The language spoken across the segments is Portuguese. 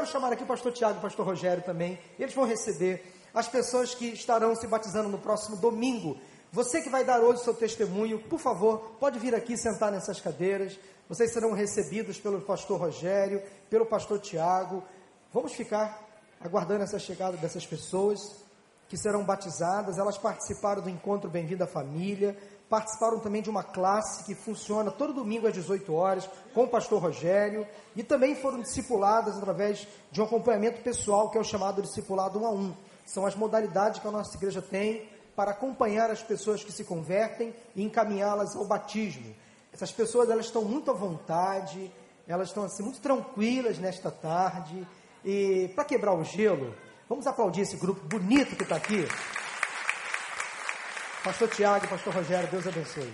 quero chamar aqui o pastor Tiago e o pastor Rogério também. Eles vão receber as pessoas que estarão se batizando no próximo domingo. Você que vai dar hoje o seu testemunho, por favor, pode vir aqui sentar nessas cadeiras. Vocês serão recebidos pelo pastor Rogério, pelo pastor Tiago. Vamos ficar aguardando essa chegada dessas pessoas que serão batizadas. Elas participaram do encontro Bem-vindo à Família, participaram também de uma classe que funciona todo domingo às 18 horas com o pastor Rogério e também foram discipuladas através de um acompanhamento pessoal que é o chamado discipulado 1 a 1. São as modalidades que a nossa igreja tem para acompanhar as pessoas que se convertem e encaminhá-las ao batismo. Essas pessoas elas estão muito à vontade, elas estão assim muito tranquilas nesta tarde e para quebrar o gelo, vamos aplaudir esse grupo bonito que está aqui. Pastor Tiago, Pastor Rogério, Deus abençoe.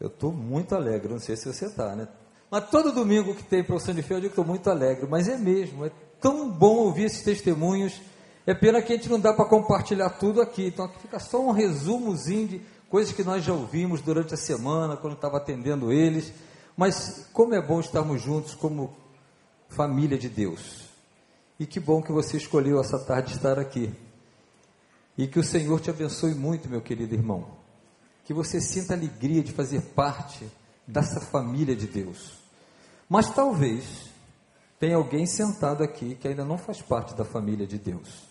Eu estou muito alegre, não sei se você está, né? Mas todo domingo que tem profissão de fé, eu digo que estou muito alegre, mas é mesmo, é tão bom ouvir esses testemunhos é pena que a gente não dá para compartilhar tudo aqui, então aqui fica só um resumozinho de coisas que nós já ouvimos durante a semana, quando estava atendendo eles. Mas como é bom estarmos juntos como família de Deus. E que bom que você escolheu essa tarde estar aqui. E que o Senhor te abençoe muito, meu querido irmão. Que você sinta alegria de fazer parte dessa família de Deus. Mas talvez tenha alguém sentado aqui que ainda não faz parte da família de Deus.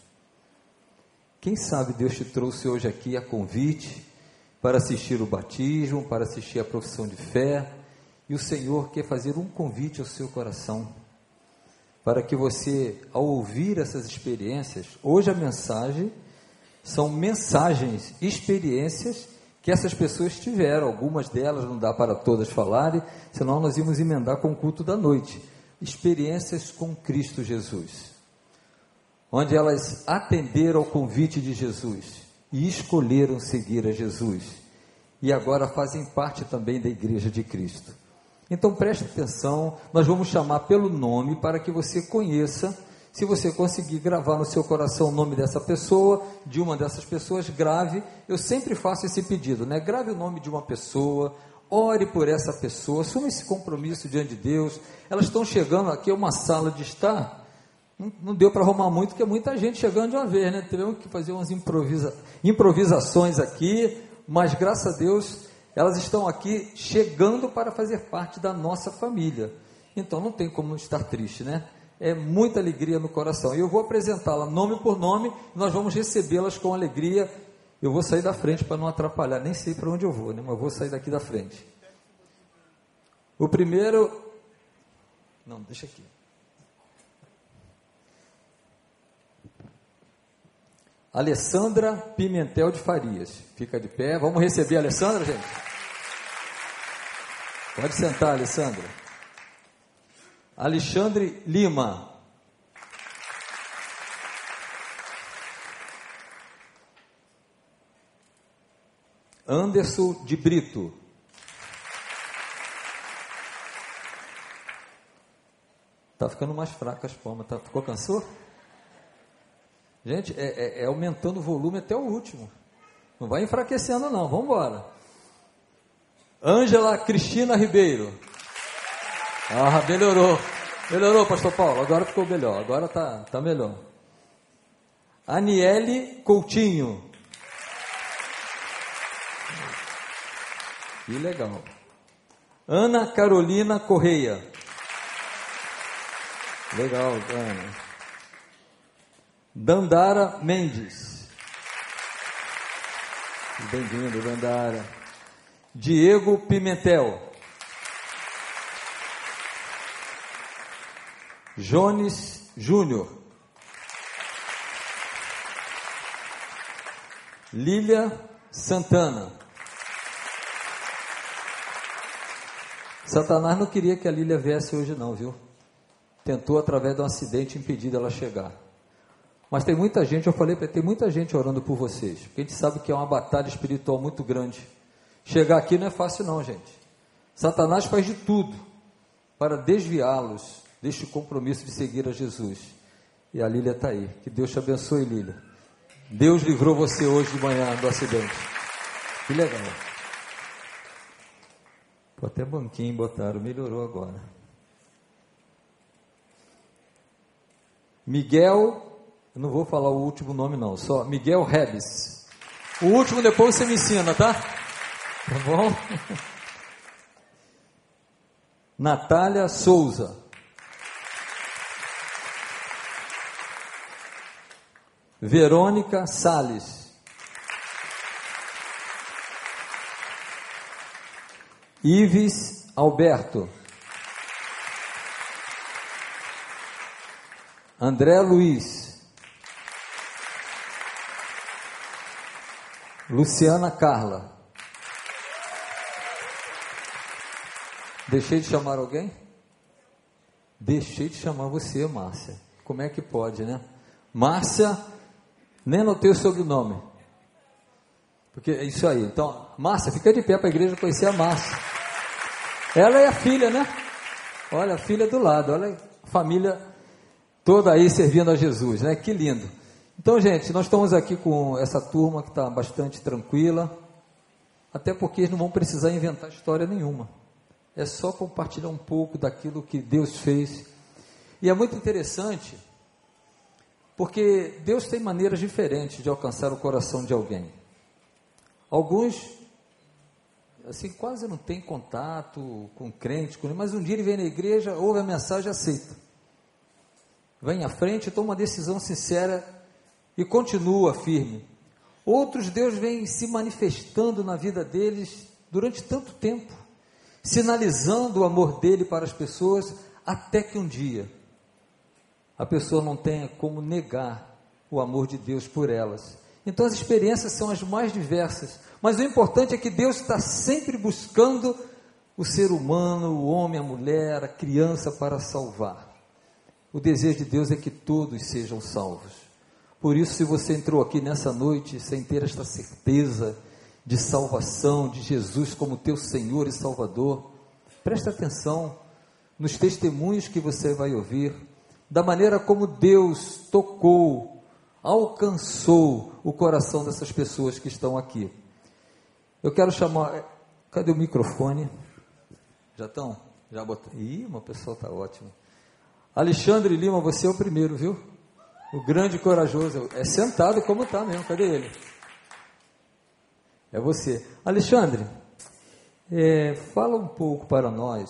Quem sabe Deus te trouxe hoje aqui a convite para assistir o batismo, para assistir a profissão de fé, e o Senhor quer fazer um convite ao seu coração, para que você, ao ouvir essas experiências, hoje a mensagem são mensagens, experiências que essas pessoas tiveram, algumas delas não dá para todas falarem, senão nós íamos emendar com o culto da noite. Experiências com Cristo Jesus onde elas atenderam ao convite de Jesus e escolheram seguir a Jesus. E agora fazem parte também da Igreja de Cristo. Então preste atenção, nós vamos chamar pelo nome para que você conheça. Se você conseguir gravar no seu coração o nome dessa pessoa, de uma dessas pessoas, grave. Eu sempre faço esse pedido, né? Grave o nome de uma pessoa, ore por essa pessoa, assuma esse compromisso diante de Deus. Elas estão chegando aqui a uma sala de estar não, deu para arrumar muito, porque muita gente chegando de uma vez, né? Tivemos que fazer umas improvisa, improvisações aqui, mas graças a Deus elas estão aqui chegando para fazer parte da nossa família. Então não tem como estar triste, né? É muita alegria no coração. E eu vou apresentá-la nome por nome, nós vamos recebê-las com alegria. Eu vou sair da frente para não atrapalhar, nem sei para onde eu vou, né? mas vou sair daqui da frente. O primeiro. Não, deixa aqui. Alessandra Pimentel de Farias. Fica de pé. Vamos receber a Alessandra, gente? Pode sentar, Alessandra. Alexandre Lima. Anderson de Brito. Tá ficando mais fraca as palmas, tá? Ficou cansou? Gente, é, é, é aumentando o volume até o último. Não vai enfraquecendo, não. Vamos embora. Ângela Cristina Ribeiro. Ah, melhorou. Melhorou, pastor Paulo. Agora ficou melhor. Agora tá, tá melhor. Aniele Coutinho. Que legal. Ana Carolina Correia. Legal, Ana. Dandara Mendes. Bem-vindo, Dandara. Diego Pimentel. Jones Júnior. Lília Santana. Satanás não queria que a Lília viesse hoje não, viu? Tentou através de um acidente impedir ela chegar. Mas tem muita gente, eu falei, tem muita gente orando por vocês. Porque a gente sabe que é uma batalha espiritual muito grande. Chegar aqui não é fácil não, gente. Satanás faz de tudo para desviá-los deste compromisso de seguir a Jesus. E a Lília está aí. Que Deus te abençoe, Lília. Deus livrou você hoje de manhã do acidente. Que legal. Pô, até banquinho botaram, melhorou agora. Miguel, eu não vou falar o último nome não, só Miguel Rebes. O último depois você me ensina, tá? Tá bom? Natália Souza. Verônica Sales. Ives Alberto. André Luiz. Luciana Carla. Deixei de chamar alguém? Deixei de chamar você, Márcia. Como é que pode, né? Márcia, nem anotei o sobrenome. Porque é isso aí. Então, Márcia, fica de pé para a igreja conhecer a Márcia. Ela é a filha, né? Olha, a filha do lado. Olha a família toda aí servindo a Jesus, né? Que lindo. Então, gente, nós estamos aqui com essa turma que está bastante tranquila, até porque eles não vão precisar inventar história nenhuma. É só compartilhar um pouco daquilo que Deus fez. E é muito interessante, porque Deus tem maneiras diferentes de alcançar o coração de alguém. Alguns, assim, quase não tem contato com crente, mas um dia ele vem na igreja, ouve a mensagem e aceita vem à frente, toma uma decisão sincera e continua firme. Outros, Deus vem se manifestando na vida deles durante tanto tempo, sinalizando o amor dele para as pessoas, até que um dia a pessoa não tenha como negar o amor de Deus por elas. Então as experiências são as mais diversas, mas o importante é que Deus está sempre buscando o ser humano, o homem, a mulher, a criança para salvar. O desejo de Deus é que todos sejam salvos. Por isso, se você entrou aqui nessa noite sem ter esta certeza de salvação, de Jesus como teu Senhor e Salvador, preste atenção nos testemunhos que você vai ouvir, da maneira como Deus tocou, alcançou o coração dessas pessoas que estão aqui. Eu quero chamar. Cadê o microfone? Já estão? Já botei. Ih, uma pessoa está ótima. Alexandre Lima, você é o primeiro, viu? O grande corajoso. É sentado como está mesmo. Cadê ele? É você. Alexandre, é, fala um pouco para nós.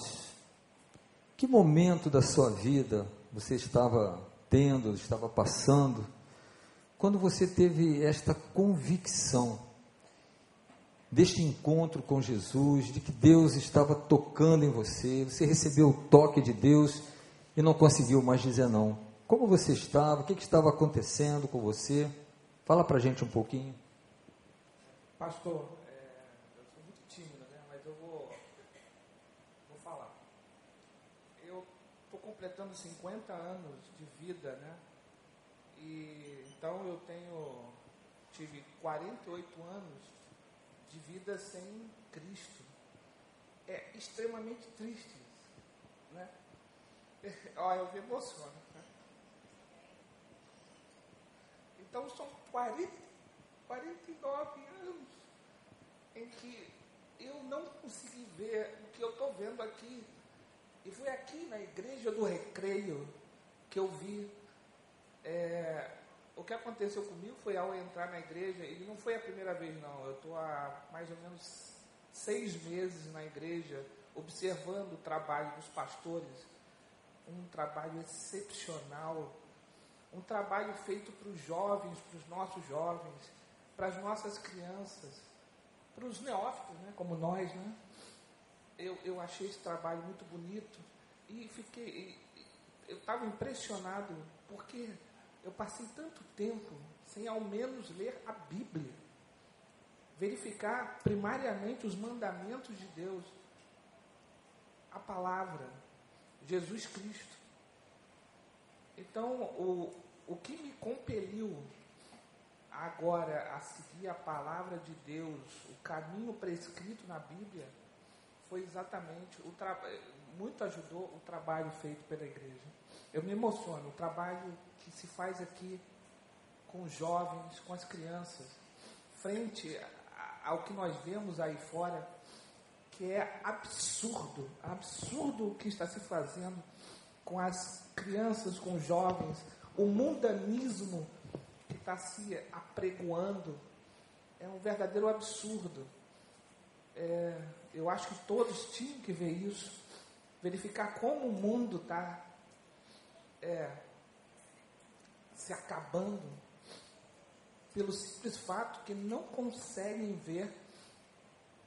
Que momento da sua vida você estava tendo, estava passando, quando você teve esta convicção deste encontro com Jesus, de que Deus estava tocando em você, você recebeu o toque de Deus e não conseguiu mais dizer não. Como você estava? O que, que estava acontecendo com você? Fala para gente um pouquinho. Pastor, é, eu sou muito tímido, né? mas eu vou, vou falar. Eu estou completando 50 anos de vida, né? E então eu tenho tive 48 anos de vida sem Cristo. É extremamente triste, né? Olha, eu me emociono. Né? Então são 40, 49 anos em que eu não consegui ver o que eu estou vendo aqui. E foi aqui na igreja do recreio que eu vi. É, o que aconteceu comigo foi ao entrar na igreja, e não foi a primeira vez não, eu estou há mais ou menos seis meses na igreja, observando o trabalho dos pastores um trabalho excepcional, um trabalho feito para os jovens, para os nossos jovens, para as nossas crianças, para os neófitos, né, como nós, né? Eu, eu achei esse trabalho muito bonito e fiquei, eu estava impressionado porque eu passei tanto tempo sem ao menos ler a Bíblia, verificar primariamente os mandamentos de Deus, a palavra, Jesus Cristo. Então, o, o que me compeliu agora a seguir a palavra de Deus, o caminho prescrito na Bíblia, foi exatamente o trabalho, muito ajudou o trabalho feito pela igreja. Eu me emociono, o trabalho que se faz aqui com os jovens, com as crianças, frente ao que nós vemos aí fora, que é absurdo, absurdo o que está se fazendo com as crianças, com os jovens, o mundanismo que está se apregoando é um verdadeiro absurdo. É, eu acho que todos tinham que ver isso, verificar como o mundo está é, se acabando pelo simples fato que não conseguem ver,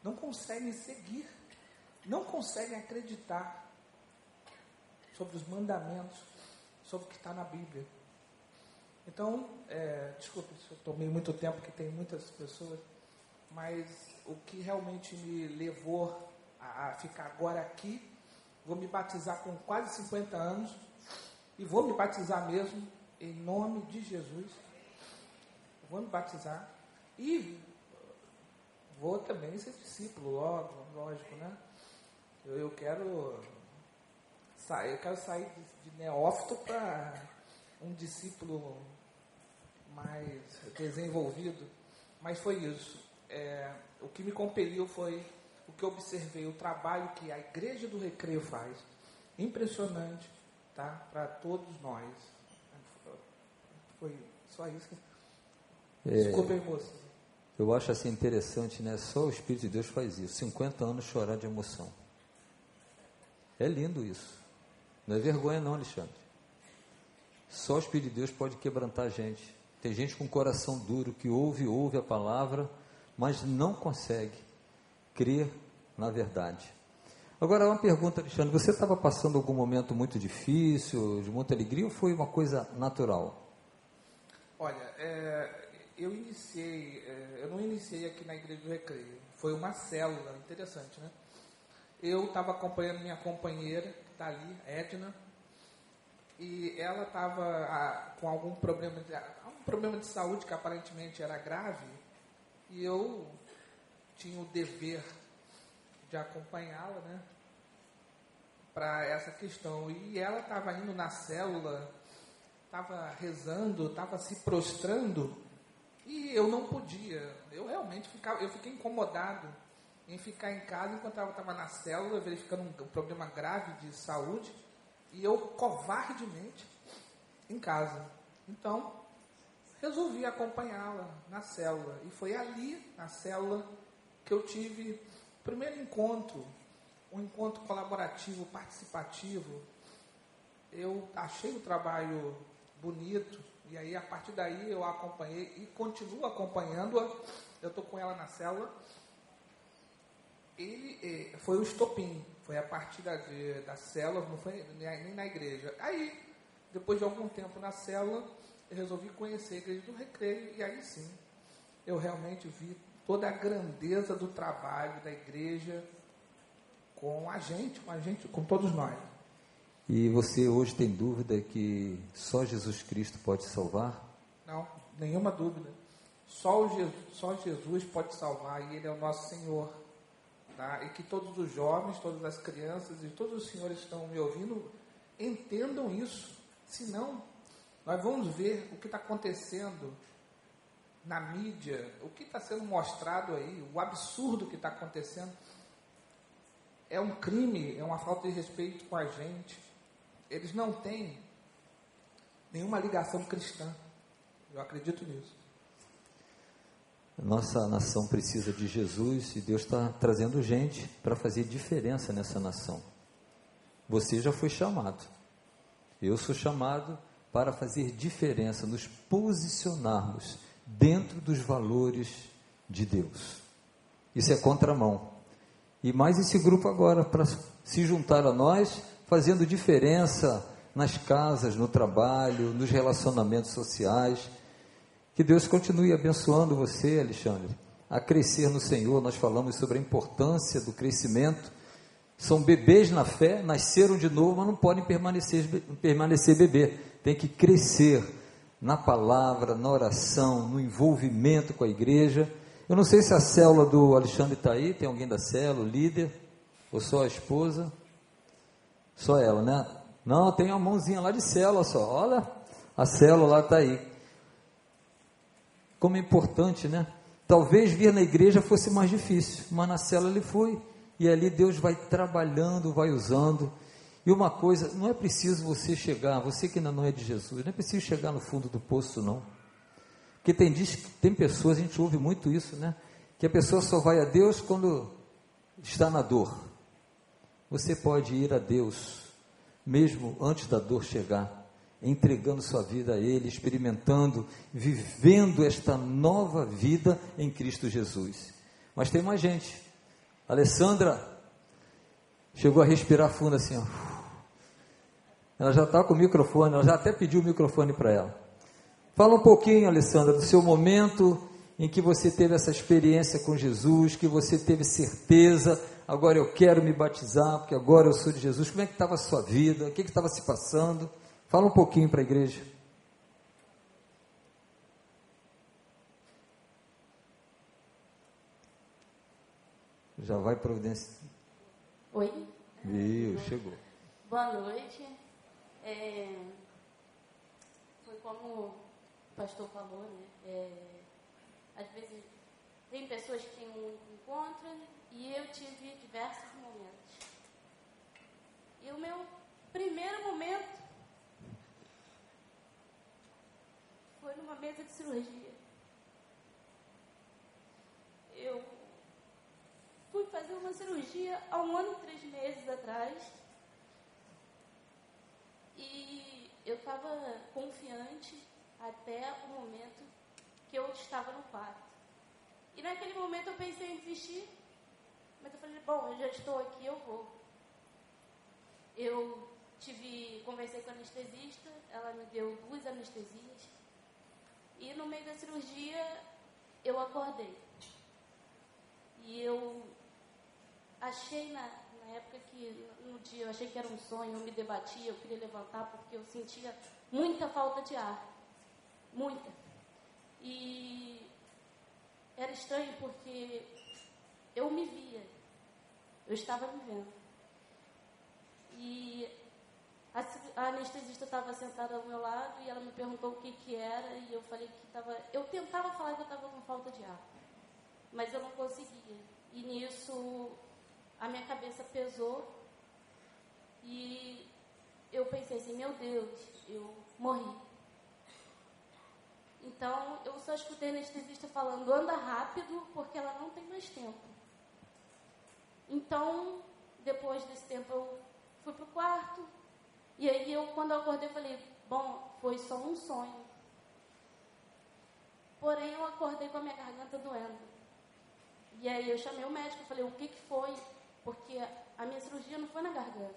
não conseguem seguir, não conseguem acreditar sobre os mandamentos, sobre o que está na Bíblia. Então, é, desculpe se eu tomei muito tempo, que tem muitas pessoas, mas o que realmente me levou a, ficar agora aqui, vou me batizar com quase 50 anos, e vou me batizar mesmo, em nome de Jesus. Vou me batizar e vou também ser discípulo, logo, lógico, né? Eu, eu quero sair, eu quero sair de, de neófito para um discípulo mais desenvolvido, mas foi isso. É, o que me compeliu foi o que eu observei, o trabalho que a Igreja do Recreio faz. Impressionante, tá? Para todos nós. Foi só isso. É, Desculpa, moça. Eu acho assim interessante, né? Só o Espírito de Deus faz isso. 50 anos chorar de emoção. É lindo isso. Não é vergonha não, Alexandre. Só o Espírito de Deus pode quebrantar a gente. Tem gente com coração duro que ouve, ouve a palavra, mas não consegue crer na verdade. Agora, uma pergunta, Alexandre: você estava passando algum momento muito difícil, de muita alegria, ou foi uma coisa natural? Olha, é, eu iniciei, é, eu não iniciei aqui na Igreja do Recreio, foi uma célula, interessante, né? Eu estava acompanhando minha companheira, que está ali, Edna, e ela estava com algum problema, de, um problema de saúde que aparentemente era grave, e eu tinha o dever de acompanhá-la, né? Para essa questão. E ela estava indo na célula, estava rezando, estava se prostrando, e eu não podia. Eu realmente ficava, eu fiquei incomodado em ficar em casa enquanto ela estava na célula, verificando um, problema grave de saúde, e eu covardemente em casa. Então, resolvi acompanhá-la na célula. E foi ali, na célula, que eu tive primeiro encontro, um encontro colaborativo, participativo, eu achei o trabalho bonito, e aí a partir daí eu a acompanhei e continuo acompanhando-a. Eu estou com ela na célula. Ele eh, foi o estopim, foi a partir da, de, da célula, não foi nem na igreja. Aí, depois de algum tempo na célula, resolvi conhecer a igreja do recreio, e aí sim, eu realmente vi toda a grandeza do trabalho da igreja com a gente, com a gente, com todos nós. E você hoje tem dúvida que só Jesus Cristo pode salvar? Não, nenhuma dúvida. Só, Jesus, só Jesus pode salvar e Ele é o nosso Senhor. Tá? E que todos os jovens, todas as crianças e todos os senhores que estão me ouvindo entendam isso. Senão, nós vamos ver o que está acontecendo na mídia, o que está sendo mostrado aí, o absurdo que está acontecendo, é um crime, é uma falta de respeito com a gente. Eles não têm nenhuma ligação cristã. Eu acredito nisso. Nossa nação precisa de Jesus e Deus está trazendo gente para fazer diferença nessa nação. Você já foi chamado. Eu sou chamado para fazer diferença, nos posicionarmos dentro dos valores de Deus. Isso é contramão. E mais esse grupo agora para se juntar a nós, fazendo diferença nas casas, no trabalho, nos relacionamentos sociais. Que Deus continue abençoando você, Alexandre, a crescer no Senhor. Nós falamos sobre a importância do crescimento. São bebês na fé, nasceram de novo, mas não podem permanecer, permanecer bebê. Tem que crescer na palavra, na oração, no envolvimento com a igreja. Eu não sei se a célula do Alexandre está aí, tem alguém da célula, líder, ou só a esposa? Só ela, né? Não, tem uma mãozinha lá de célula só, olha, a célula lá está aí. Como é importante, né? Talvez vir na igreja fosse mais difícil, mas na célula ele foi. E ali Deus vai trabalhando, vai usando. E uma coisa, não é preciso você chegar, você que ainda não é de Jesus, não é preciso chegar no fundo do poço, não. Porque tem, diz, tem pessoas, a gente ouve muito isso, né? Que a pessoa só vai a Deus quando está na dor. Você pode ir a Deus, mesmo antes da dor chegar, entregando sua vida a Ele, experimentando, vivendo esta nova vida em Cristo Jesus. Mas tem mais gente. Alessandra chegou a respirar fundo assim, ó. Ela já está com o microfone, ela já até pediu o microfone para ela. Fala um pouquinho, Alessandra, do seu momento em que você teve essa experiência com Jesus, que você teve certeza, agora eu quero me batizar, porque agora eu sou de Jesus. Como é que estava a sua vida? O que estava se passando? Fala um pouquinho para a igreja. Já vai providenciar. Oi? Viu, chegou. Boa noite. É, foi como o pastor falou, né? É, às vezes tem pessoas que têm um encontro e eu tive diversos momentos. E o meu primeiro momento foi numa mesa de cirurgia. Eu fui fazer uma cirurgia há um ano e três meses atrás. E eu estava confiante até o momento que eu estava no quarto. E naquele momento eu pensei em desistir, mas eu falei, bom, eu já estou aqui, eu vou. Eu tive, conversei com a anestesista, ela me deu duas anestesias. E no meio da cirurgia eu acordei. E eu achei na, na época que no dia eu achei que era um sonho, eu me debatia, eu queria levantar porque eu sentia muita falta de ar. Muita. E era estranho porque eu me via. Eu estava me vendo. E a, a anestesista estava sentada ao meu lado e ela me perguntou o que, que era e eu falei que estava. Eu tentava falar que eu estava com falta de ar, mas eu não conseguia. E nisso a minha cabeça pesou e eu pensei assim, meu Deus, eu morri. Então eu só escutei a anestesista falando, anda rápido, porque ela não tem mais tempo. Então, depois desse tempo, eu fui pro quarto. E aí eu, quando eu acordei, falei, bom, foi só um sonho. Porém, eu acordei com a minha garganta doendo. E aí eu chamei o médico, falei, o que, que foi? Porque a minha cirurgia não foi na garganta.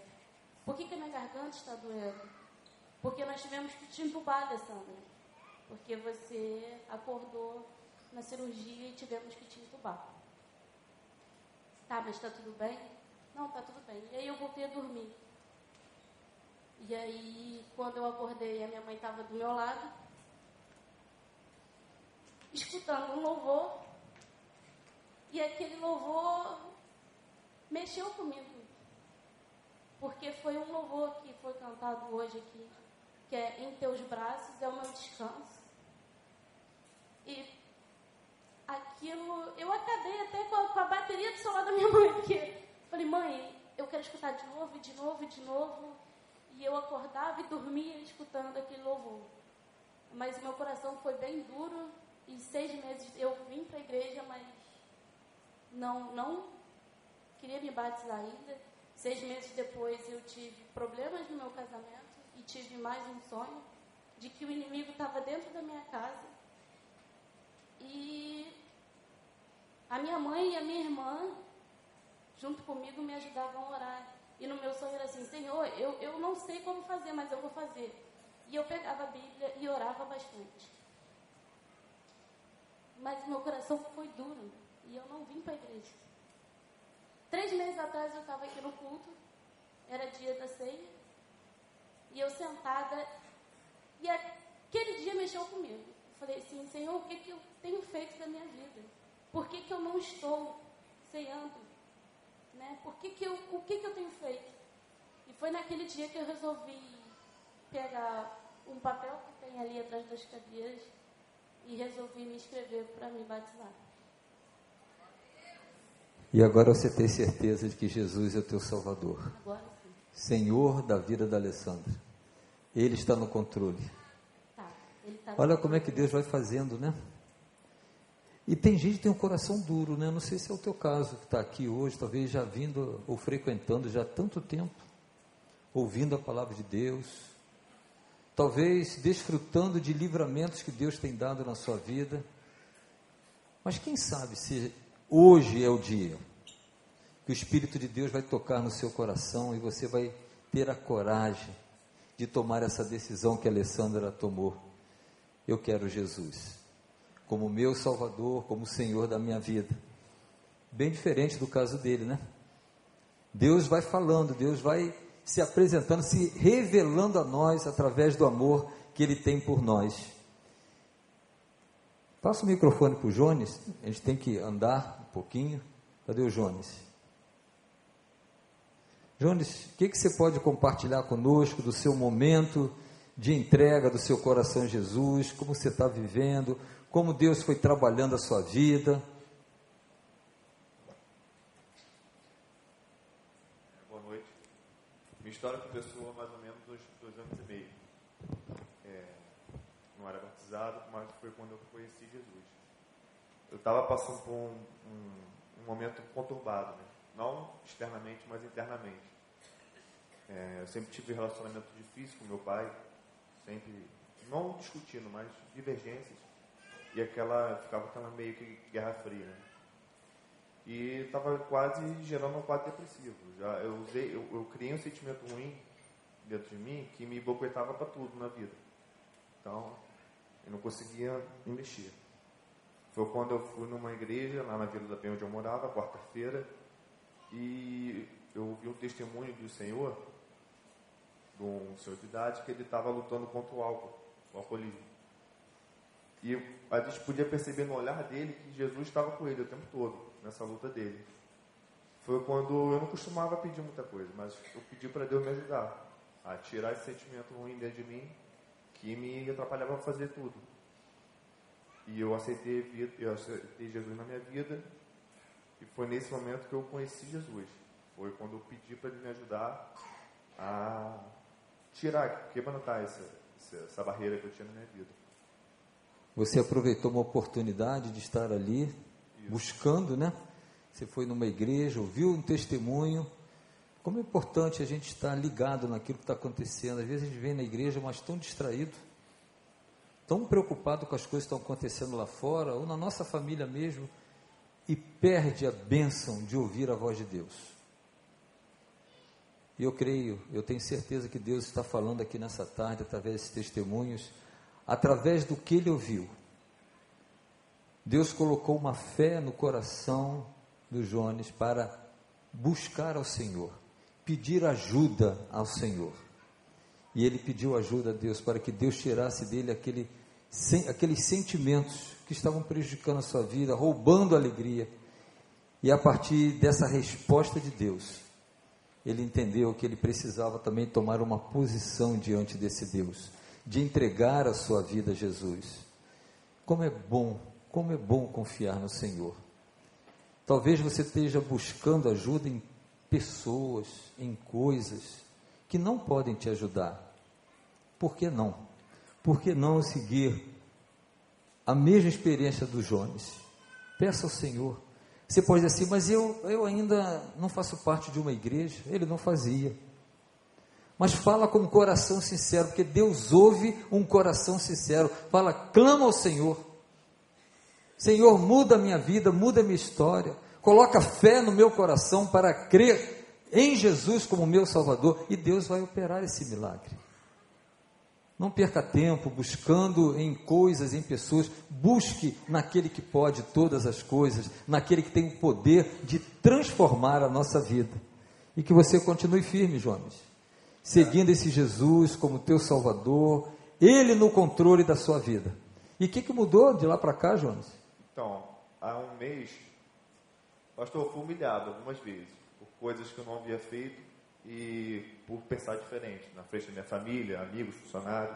Por que, que a minha garganta está doendo? Porque nós tivemos que te entubar, Alessandra. Porque você acordou na cirurgia e tivemos que te entubar. Tá, mas está tudo bem? Não, está tudo bem. E aí eu voltei a dormir. E aí, quando eu acordei, a minha mãe estava do meu lado, escutando um louvor. E aquele louvor mexeu comigo. Porque foi um louvor que foi cantado hoje aqui, que é Em Teus Braços é o meu descanso. E aquilo, eu acabei até com a, com a bateria do celular da minha mãe, porque falei, mãe, eu quero escutar de novo, e de novo, e de novo. E eu acordava e dormia escutando aquele louvor. Mas o meu coração foi bem duro, e seis meses eu vim para a igreja, mas não, não queria me batizar ainda. Seis meses depois eu tive problemas no meu casamento e tive mais um sonho de que o inimigo estava dentro da minha casa. E a minha mãe e a minha irmã, junto comigo, me ajudavam a orar. E no meu sonho era assim: Senhor, eu, eu não sei como fazer, mas eu vou fazer. E eu pegava a Bíblia e orava bastante. Mas meu coração foi duro e eu não vim para a igreja. Três meses atrás eu estava aqui no culto, era dia da ceia, e eu sentada, e aquele dia mexeu comigo. Eu falei assim, Senhor, o que, que eu tenho feito da minha vida? Por que, que eu não estou ceando? Né? Por que que eu, o que, que eu tenho feito? E foi naquele dia que eu resolvi pegar um papel que tem ali atrás das cadeiras e resolvi me inscrever para me batizar. E agora você tem certeza de que Jesus é o teu Salvador. Senhor da vida da Alessandra. Ele está no controle. Tá, tá Olha como é que Deus vai fazendo, né? E tem gente que tem um coração duro, né? Não sei se é o teu caso, que está aqui hoje, talvez já vindo ou frequentando já há tanto tempo, ouvindo a palavra de Deus, talvez desfrutando de livramentos que Deus tem dado na sua vida. Mas quem sabe se hoje é o dia que o Espírito de Deus vai tocar no seu coração e você vai ter a coragem de tomar essa decisão que a Alessandra tomou. Eu quero Jesus como meu Salvador, como Senhor da minha vida. Bem diferente do caso dele, né? Deus vai falando, Deus vai se apresentando, se revelando a nós através do amor que Ele tem por nós. Passa o microfone para o Jones, a gente tem que andar pouquinho. Cadê o Jones? Jones, o que, que você pode compartilhar conosco do seu momento de entrega do seu coração a Jesus? Como você está vivendo? como Deus foi trabalhando a sua vida. Boa noite. Minha história começou há mais ou menos dois, dois anos e meio. É, não era batizado, mas foi quando eu conheci Jesus. Eu estava passando por um, um, um, momento conturbado, né? não externamente, mas internamente. É, eu sempre tive um relacionamento difícil com meu pai, sempre, não discutindo, mas divergências e aquela ficava aquela meio que guerra fria. Né? E estava quase gerando um quadro depressivo. Já eu usei, eu, eu criei um sentimento ruim dentro de mim que me boquetava para tudo na vida. Então, eu não conseguia mexer. Foi quando eu fui numa igreja lá na Vila da Penha onde eu morava, quarta-feira, e eu ouvi um testemunho do Senhor, de um senhor de idade, que ele estava lutando contra o álcool, o alcoolismo. E a gente podia perceber no olhar dele que Jesus estava com ele o tempo todo, nessa luta dele. Foi quando eu não costumava pedir muita coisa, mas eu pedi para Deus me ajudar a tirar esse sentimento ruim dentro de mim que me atrapalhava a fazer tudo. E eu aceitei, eu aceitei Jesus na minha vida e foi nesse momento que eu conheci Jesus. Foi quando eu pedi para ele me ajudar a tirar, quebrantar essa, essa barreira que eu tinha na minha vida. Você aproveitou uma oportunidade de estar ali, Isso. buscando, né? Você foi numa igreja, ouviu um testemunho. Como é importante a gente estar ligado naquilo que está acontecendo. Às vezes a gente vem na igreja, mas tão distraído, tão preocupado com as coisas que estão acontecendo lá fora, ou na nossa família mesmo, e perde a bênção de ouvir a voz de Deus. E eu creio, eu tenho certeza que Deus está falando aqui nessa tarde, através desses testemunhos, através do que ele ouviu. Deus colocou uma fé no coração do Jones para buscar ao Senhor, pedir ajuda ao Senhor. E ele pediu ajuda a Deus para que Deus tirasse dele aquele, aqueles sentimentos que estavam prejudicando a sua vida, roubando a alegria. E a partir dessa resposta de Deus, ele entendeu que ele precisava também tomar uma posição diante desse Deus de entregar a sua vida a Jesus. Como é bom, como é bom confiar no Senhor. Talvez você esteja buscando ajuda em pessoas, em coisas que não podem te ajudar. Por que não? Por que não seguir a mesma experiência do Jones? Peça ao Senhor. Você pode dizer assim, mas eu, eu ainda não faço parte de uma igreja. Ele não fazia mas fala com um coração sincero, porque Deus ouve um coração sincero. Fala, clama ao Senhor. Senhor, muda a minha vida, muda a minha história. Coloca fé no meu coração para crer em Jesus como meu Salvador e Deus vai operar esse milagre. Não perca tempo buscando em coisas, em pessoas. Busque naquele que pode todas as coisas, naquele que tem o poder de transformar a nossa vida. E que você continue firme, Jones seguindo esse Jesus como teu Salvador, Ele no controle da sua vida. E o que, que mudou de lá para cá, Jonas? Então, há um mês, pastor, eu fui humilhado algumas vezes por coisas que eu não havia feito e por pensar diferente na frente da minha família, amigos, funcionários.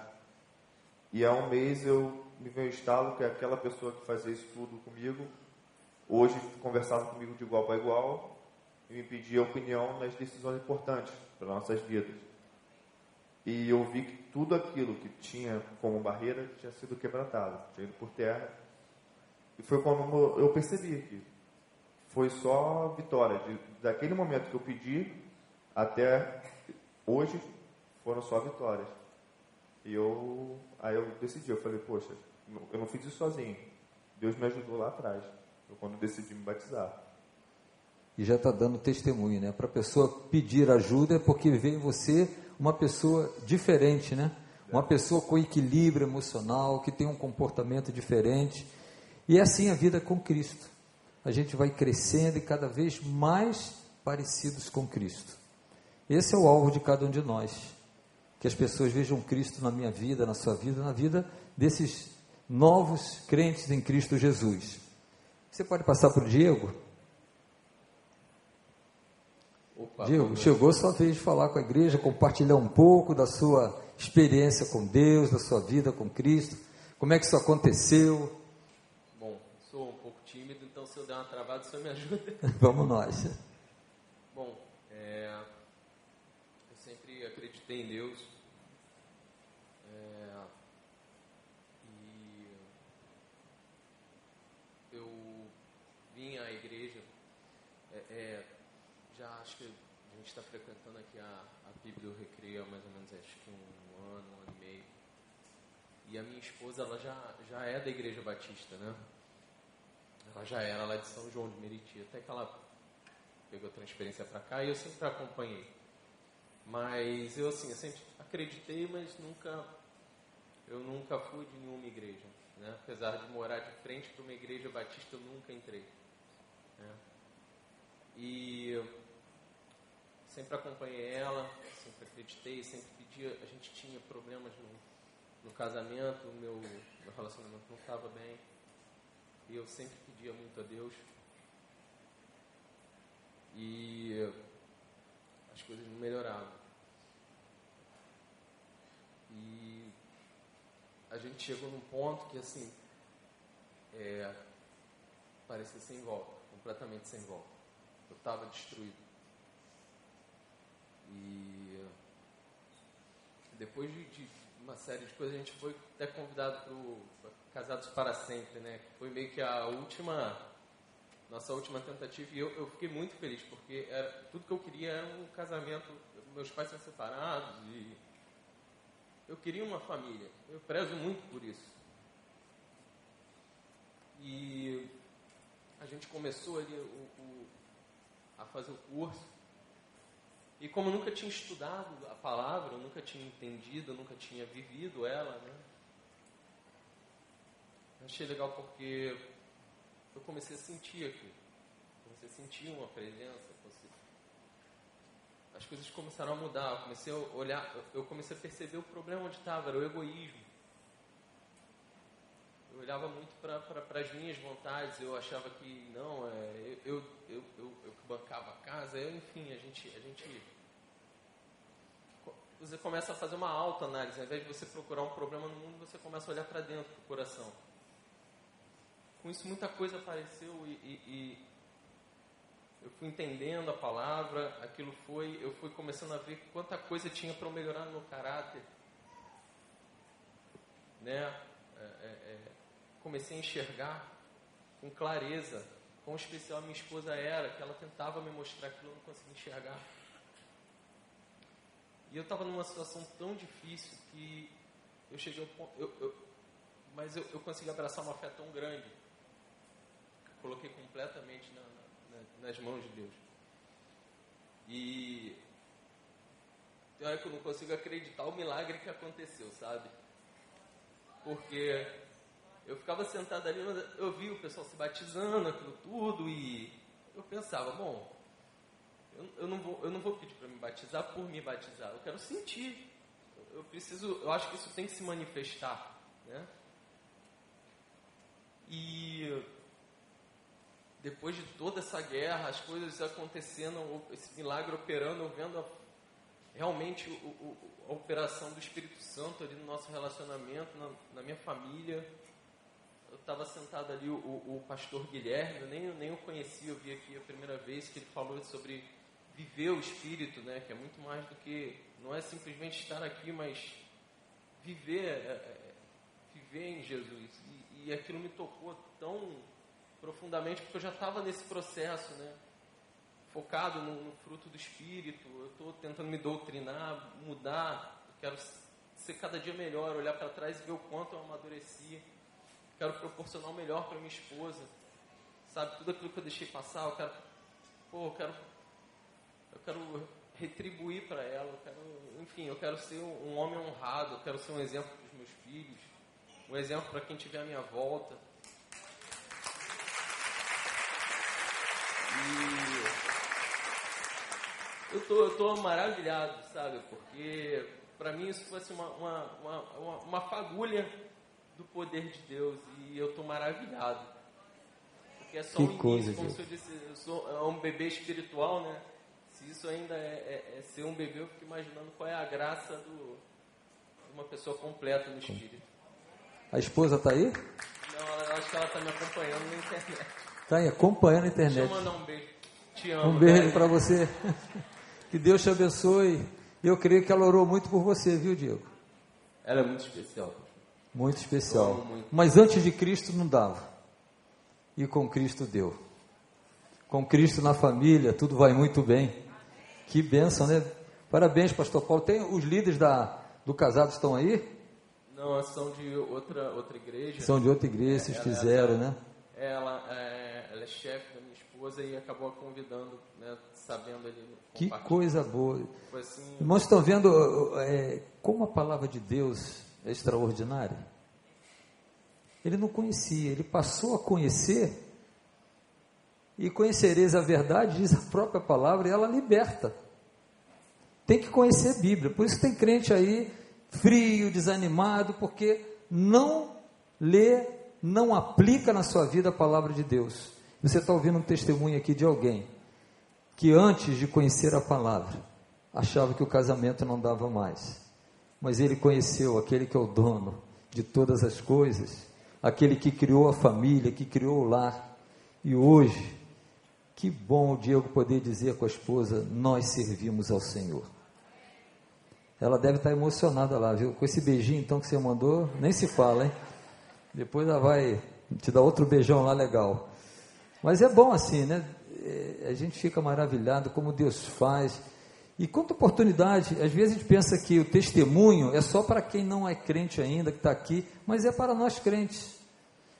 E há um mês eu me veio estalo que aquela pessoa que fazia isso tudo comigo, hoje conversava comigo de igual para igual e me pedia opinião nas decisões importantes para nossas vidas. E eu vi que tudo aquilo que tinha como barreira tinha sido quebrantado, tinha ido por terra. E foi quando eu percebi que foi só vitória. De, daquele momento que eu pedi até hoje, foram só vitórias. E eu, aí eu decidi, eu falei, poxa, eu não fiz isso sozinho. Deus me ajudou lá atrás, quando eu decidi me batizar. E já está dando testemunho, né? Para a pessoa pedir ajuda é porque vê em você uma pessoa diferente, né? Uma pessoa com equilíbrio emocional, que tem um comportamento diferente. E é assim a vida com Cristo. A gente vai crescendo e cada vez mais parecidos com Cristo. Esse é o alvo de cada um de nós. Que as pessoas vejam Cristo na minha vida, na sua vida, na vida desses novos crentes em Cristo Jesus. Você pode passar para o Diego? Opa, Diego, chegou a sua vez de falar com a igreja, compartilhar um pouco da sua experiência com Deus, da sua vida com Cristo. Como é que isso aconteceu? Bom, sou um pouco tímido, então se eu der uma travada, o senhor me ajuda. Vamos nós. Bom, é, eu sempre acreditei em Deus. É, e eu vim à igreja. É, é já acho que a gente está frequentando aqui a, a Bíblia do Recreio há mais ou menos acho que um ano, um ano e meio. E a minha esposa, ela já, já é da Igreja Batista, né? Ela já era lá de São João de Meriti, até que ela pegou transferência para cá e eu sempre acompanhei. Mas eu assim, eu sempre acreditei, mas nunca eu nunca fui de nenhuma igreja, né? Apesar de morar de frente para uma igreja batista, eu nunca entrei. Né? E sempre acompanhei ela, sempre acreditei, sempre pedi. A gente tinha problemas no, no casamento, o meu, meu relacionamento não estava bem. E eu sempre pedia muito a Deus. E as coisas não melhoravam. E a gente chegou num ponto que assim é, parecia sem volta, completamente sem volta. Eu estava destruído. E depois de, de, uma série de coisas, a gente foi até convidado para Casados para Sempre, né? Foi meio que a última, nossa última tentativa. E eu, eu fiquei muito feliz, porque era, tudo que eu queria era um casamento. Meus pais são separados e eu queria uma família. Eu prezo muito por isso. E a gente começou ali o, o, a fazer o curso. E como eu nunca tinha estudado a palavra, eu nunca tinha entendido, eu nunca tinha vivido ela, né? Achei legal porque eu comecei a sentir aqui. Comecei a sentir uma presença. As coisas começaram a mudar. Eu comecei a olhar, eu comecei a perceber o problema onde estava, era o egoísmo. Eu olhava muito para as minhas vontades, eu achava que não, é, eu, eu, eu, eu bancava a casa, eu, enfim, a gente, a gente você começa a fazer uma autoanálise. Ao invés de você procurar um problema no mundo, você começa a olhar para dentro do coração. Com isso, muita coisa apareceu e, e, e, eu fui entendendo a palavra. Aquilo foi, eu fui começando a ver quanta coisa tinha para melhorar no meu caráter. Né? É, é, é, comecei a enxergar com clareza quão especial a minha esposa era, que ela tentava me mostrar aquilo, eu não conseguia enxergar. E eu estava numa situação tão difícil que eu cheguei ao ponto. Eu, eu, mas eu, eu consegui abraçar uma fé tão grande. Coloquei completamente na, na, nas mãos de Deus. E tem hora que eu não consigo acreditar o milagre que aconteceu, sabe? Porque eu ficava sentado ali, eu vi o pessoal se batizando, aquilo tudo, e eu pensava, bom, eu, eu, não, vou, eu não vou pedir para me batizar por me batizar. Eu quero sentir. Eu, eu preciso. Eu acho que isso tem que se manifestar, né? E depois de toda essa guerra, as coisas acontecendo, esse milagre operando, vendo realmente o, o, a operação do Espírito Santo ali no nosso relacionamento, na, na minha família. Eu estava sentado ali, o, o, pastor Guilherme, eu nem, nem o conhecia, eu vi aqui a primeira vez que ele falou sobre viver o Espírito, né? Que é muito mais do que não é simplesmente estar aqui, mas viver, é, é, viver em Jesus. E, e aquilo me tocou tão profundamente porque eu já estava nesse processo, né? Focado no, no fruto do Espírito. Eu estou tentando me doutrinar, mudar. Eu quero ser cada dia melhor, olhar para trás e ver o quanto eu amadureci. Quero proporcionar o melhor para minha esposa. Sabe, tudo aquilo que eu deixei passar, eu quero, pô, eu quero, eu quero retribuir para ela, eu quero, enfim, eu quero ser um homem honrado, eu quero ser um exemplo para os meus filhos, um exemplo para quem estiver à minha volta. E eu tô, eu tô maravilhado, sabe? Porque para mim isso fosse uma, uma, uma, uma, fagulha do poder de Deus e eu tô maravilhado. Porque é só que um coisa, início, como se eu disse, eu sou é um bebê espiritual, né? Se isso ainda é, é, é, ser um bebê, eu fico imaginando qual é a graça do, de uma pessoa completa no espírito. A esposa está aí? Não, ela, acho que ela está me acompanhando na internet. Está aí, acompanhando a internet. Deixa eu mandar um beijo. Te amo. Um beijo para você. que Deus te abençoe. Eu creio que ela orou muito por você, viu, Diego? Ela é muito especial. Muito especial. Muito. Mas antes de Cristo não dava. E com Cristo deu. Com Cristo na família, tudo vai muito bem. Que bênção, né? Parabéns, pastor Paulo. Tem os líderes da, do casado estão aí? Não, são de outra, outra igreja. São de outra igreja, vocês ela, fizeram, ela, né? Ela é, ela é chefe da minha esposa e acabou convidando, né, sabendo ali. Que coisa boa. Assim, Irmãos, estão vendo é, como a palavra de Deus é extraordinária? Ele não conhecia, ele passou a conhecer e conhecereis a verdade, diz a própria palavra, e ela liberta. Tem que conhecer a Bíblia. Por isso tem crente aí frio, desanimado, porque não lê, não aplica na sua vida a palavra de Deus. Você está ouvindo um testemunho aqui de alguém que antes de conhecer a palavra achava que o casamento não dava mais, mas ele conheceu aquele que é o dono de todas as coisas, aquele que criou a família, que criou o lar, e hoje que bom o Diego poder dizer com a esposa: Nós servimos ao Senhor. Ela deve estar emocionada lá, viu? Com esse beijinho então que você mandou, nem se fala, hein? Depois ela vai te dar outro beijão lá legal. Mas é bom assim, né? É, a gente fica maravilhado como Deus faz. E quanta oportunidade, às vezes a gente pensa que o testemunho é só para quem não é crente ainda, que está aqui, mas é para nós crentes.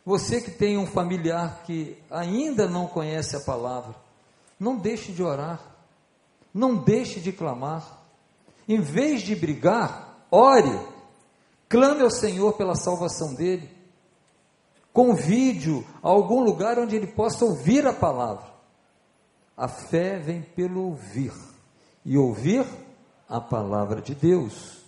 Você que tem um familiar que ainda não conhece a palavra, não deixe de orar, não deixe de clamar. Em vez de brigar, ore, clame ao Senhor pela salvação dele. Convide-o a algum lugar onde ele possa ouvir a palavra. A fé vem pelo ouvir, e ouvir a palavra de Deus.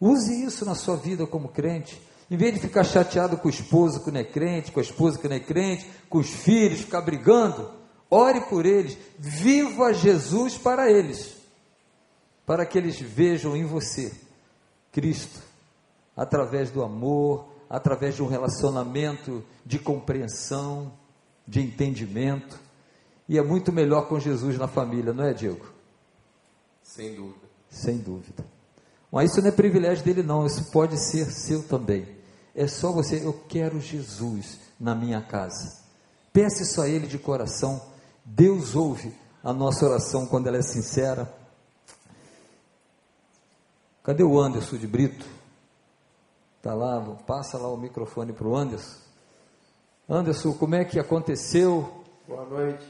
Use isso na sua vida como crente. Em vez de ficar chateado com o esposo que não é crente, com a esposa que não é crente, com os filhos, ficar brigando, ore por eles, viva Jesus para eles, para que eles vejam em você Cristo, através do amor, através de um relacionamento de compreensão, de entendimento. E é muito melhor com Jesus na família, não é, Diego? Sem dúvida. Sem dúvida. Mas isso não é privilégio dele, não, isso pode ser seu também. É só você, eu quero Jesus na minha casa. Peça isso a Ele de coração. Deus ouve a nossa oração quando ela é sincera. Cadê o Anderson de Brito? Está lá, passa lá o microfone para o Anderson. Anderson, como é que aconteceu? Boa noite.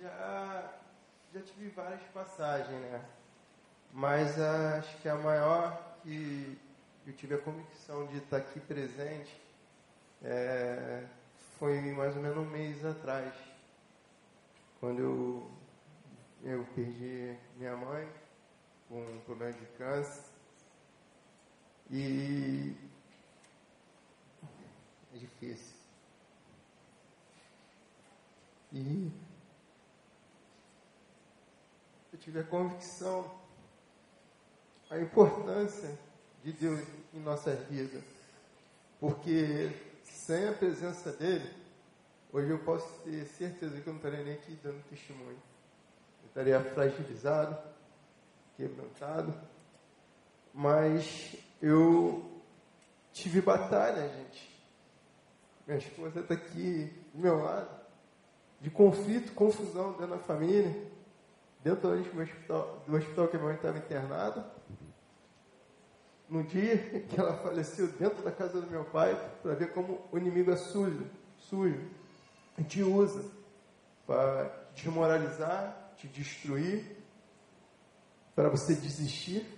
Já, já tive várias passagens, né? Mas acho que a maior que eu tive a convicção de estar aqui presente é, foi mais ou menos um mês atrás, quando eu, eu perdi minha mãe com um problema de câncer. E é difícil. E eu tive a convicção a importância de Deus em nossa vida. Porque sem a presença dele, hoje eu posso ter certeza que eu não estaria nem aqui dando testemunho. eu estaria fragilizado, quebrantado. Mas eu tive batalha, gente. Minha esposa está aqui do meu lado, de conflito, confusão dentro da família, dentro do hospital, do hospital que a minha mãe estava internada no dia que ela faleceu dentro da casa do meu pai, para ver como o inimigo é sujo, sujo, te usa para desmoralizar, te destruir, para você desistir.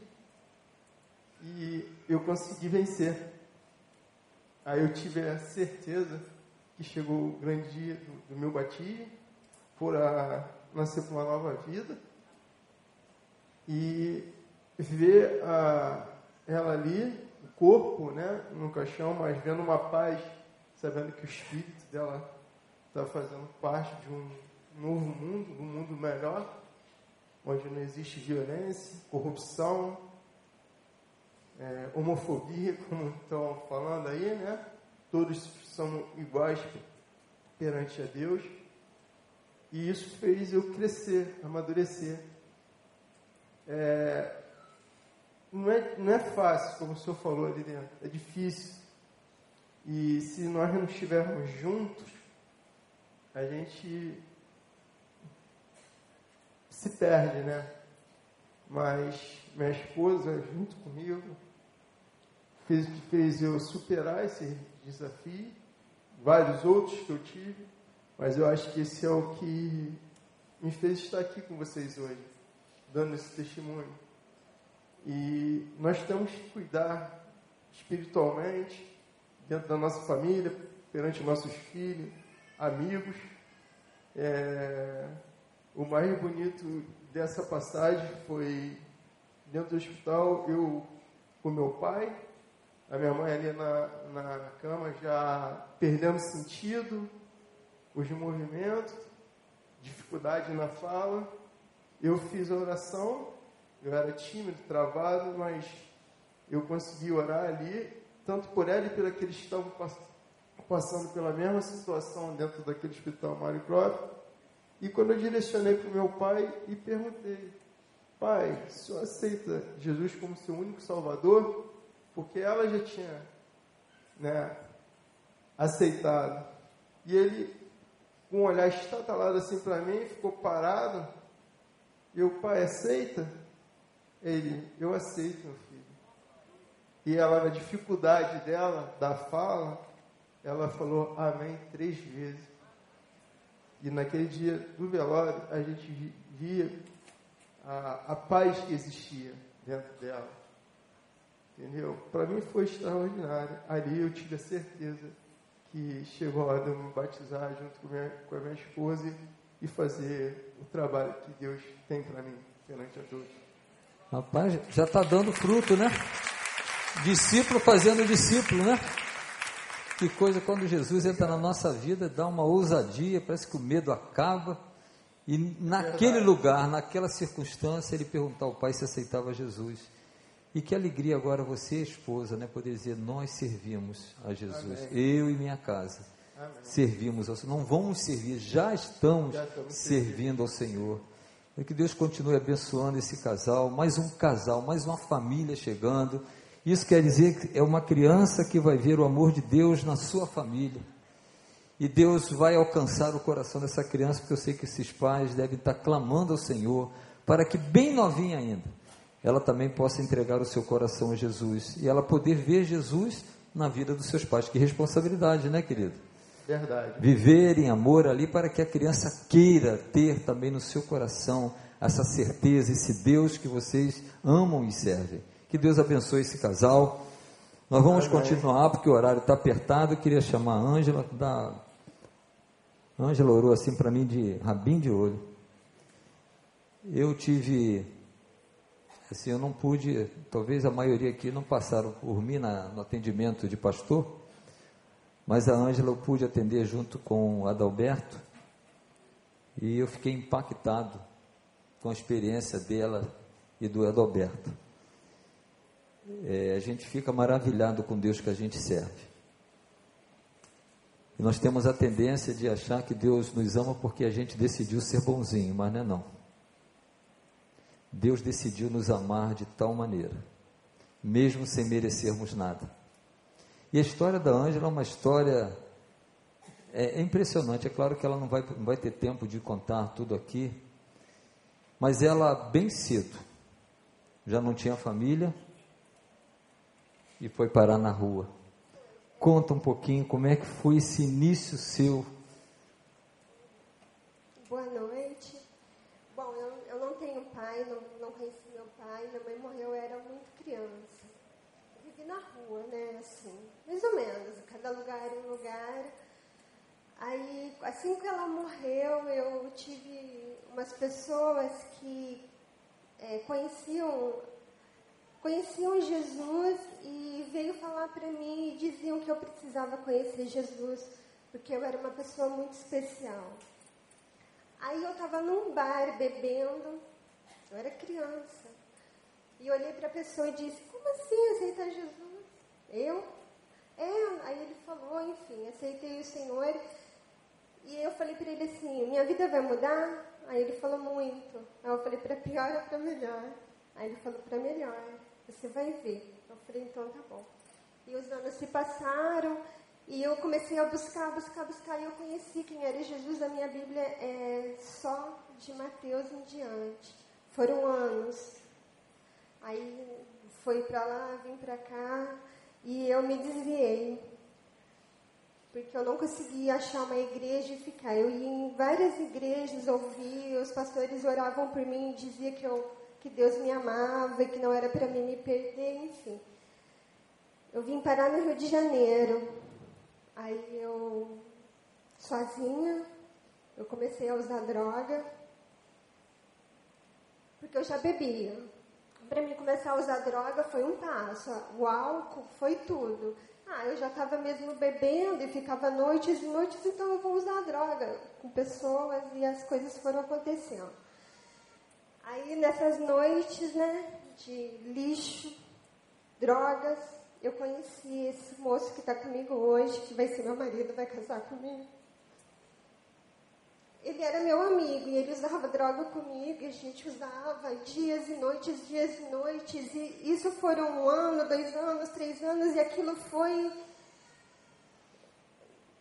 E eu consegui vencer. Aí eu tive a certeza que chegou o grande dia do, do meu batismo, por a, nascer para uma nova vida. E ver a, ela ali, o corpo, né, no caixão, mas vendo uma paz, sabendo que o espírito dela está fazendo parte de um novo mundo, um mundo melhor, onde não existe violência, corrupção, é, homofobia, como estão falando aí, né? Todos são iguais perante a Deus. E isso fez eu crescer, amadurecer. É, não é, não é fácil, como o senhor falou ali dentro, é difícil. E se nós não estivermos juntos, a gente se perde, né? Mas minha esposa, junto comigo, fez, fez eu superar esse desafio, vários outros que eu tive, mas eu acho que esse é o que me fez estar aqui com vocês hoje, dando esse testemunho. E nós temos que cuidar espiritualmente, dentro da nossa família, perante nossos filhos, amigos. É, o mais bonito dessa passagem foi dentro do hospital, eu com meu pai, a minha mãe ali na, na cama já perdendo sentido, os movimentos, dificuldade na fala. Eu fiz a oração eu era tímido, travado, mas eu consegui orar ali, tanto por ela e por aqueles que estavam passando pela mesma situação dentro daquele hospital Mário Croft. E quando eu direcionei para o meu pai e perguntei, pai, o senhor aceita Jesus como seu único salvador? Porque ela já tinha né, aceitado. E ele, com um olhar estatalado assim para mim, ficou parado. E o pai, aceita? Ele, eu aceito, meu filho. E ela, na dificuldade dela, da fala, ela falou amém três vezes. E naquele dia do velório, a gente via a, a paz que existia dentro dela. Entendeu? Para mim foi extraordinário. Ali eu tive a certeza que chegou a hora de eu me batizar junto com, minha, com a minha esposa e fazer o trabalho que Deus tem para mim perante a todos. Rapaz, já está dando fruto, né? Discípulo fazendo discípulo, né? Que coisa quando Jesus entra na nossa vida, dá uma ousadia, parece que o medo acaba. E naquele lugar, naquela circunstância, ele perguntou ao pai se aceitava Jesus. E que alegria agora você, esposa, né, poder dizer: Nós servimos a Jesus, Amém. eu e minha casa. Amém. Servimos ao Senhor. Não vamos servir, já estamos, já estamos servindo ao Senhor. E que Deus continue abençoando esse casal, mais um casal, mais uma família chegando. Isso quer dizer que é uma criança que vai ver o amor de Deus na sua família. E Deus vai alcançar o coração dessa criança, porque eu sei que esses pais devem estar clamando ao Senhor para que, bem novinha ainda, ela também possa entregar o seu coração a Jesus e ela poder ver Jesus na vida dos seus pais. Que responsabilidade, né, querido? Verdade. Viver em amor ali para que a criança queira ter também no seu coração essa certeza, esse Deus que vocês amam e servem. Que Deus abençoe esse casal. Nós vamos Amém. continuar porque o horário está apertado. Eu queria chamar a Ângela. Da... Ângela orou assim para mim de rabinho de olho. Eu tive, assim, eu não pude, talvez a maioria aqui não passaram por mim na, no atendimento de pastor, mas a Ângela eu pude atender junto com o Adalberto e eu fiquei impactado com a experiência dela e do Adalberto. É, a gente fica maravilhado com Deus que a gente serve. E nós temos a tendência de achar que Deus nos ama porque a gente decidiu ser bonzinho, mas não é não. Deus decidiu nos amar de tal maneira, mesmo sem merecermos nada. E a história da Ângela é uma história é, é, impressionante. É claro que ela não vai, não vai ter tempo de contar tudo aqui, mas ela, bem cedo, já não tinha família e foi parar na rua. Conta um pouquinho como é que foi esse início seu. Boa noite. Bom, eu, eu não tenho pai, não, não pai. Minha mãe morreu, eu era muito criança. Eu vivi na rua, né, assim, mais ou menos. Cada lugar era um lugar. Aí, assim que ela morreu, eu tive umas pessoas que é, conheciam conheciam Jesus e veio falar para mim e diziam que eu precisava conhecer Jesus, porque eu era uma pessoa muito especial. Aí eu estava num bar bebendo, eu era criança, e olhei para a pessoa e disse: Como assim aceitar Jesus? Eu? É, aí ele falou, enfim, aceitei o Senhor. E eu falei para ele assim: Minha vida vai mudar? Aí ele falou muito. Aí eu falei: Para pior ou para melhor? Aí ele falou: Para melhor. Você vai ver. Eu falei, então tá bom. E os anos se passaram e eu comecei a buscar, buscar, buscar. E eu conheci quem era Jesus. A minha Bíblia é só de Mateus em diante. Foram anos. Aí foi para lá, vim para cá e eu me desviei. Porque eu não conseguia achar uma igreja e ficar. Eu ia em várias igrejas, ouvia, os pastores oravam por mim diziam que eu que Deus me amava e que não era para mim me perder, enfim. Eu vim parar no Rio de Janeiro. Aí eu, sozinha, eu comecei a usar droga, porque eu já bebia. Para mim começar a usar droga foi um passo. O álcool foi tudo. Ah, eu já estava mesmo bebendo e ficava noites e noites, então eu vou usar droga com pessoas e as coisas foram acontecendo. Aí nessas noites, né, de lixo, drogas, eu conheci esse moço que está comigo hoje, que vai ser meu marido, vai casar comigo. Ele era meu amigo e ele usava droga comigo, e a gente usava dias e noites, dias e noites, e isso foram um ano, dois anos, três anos, e aquilo foi.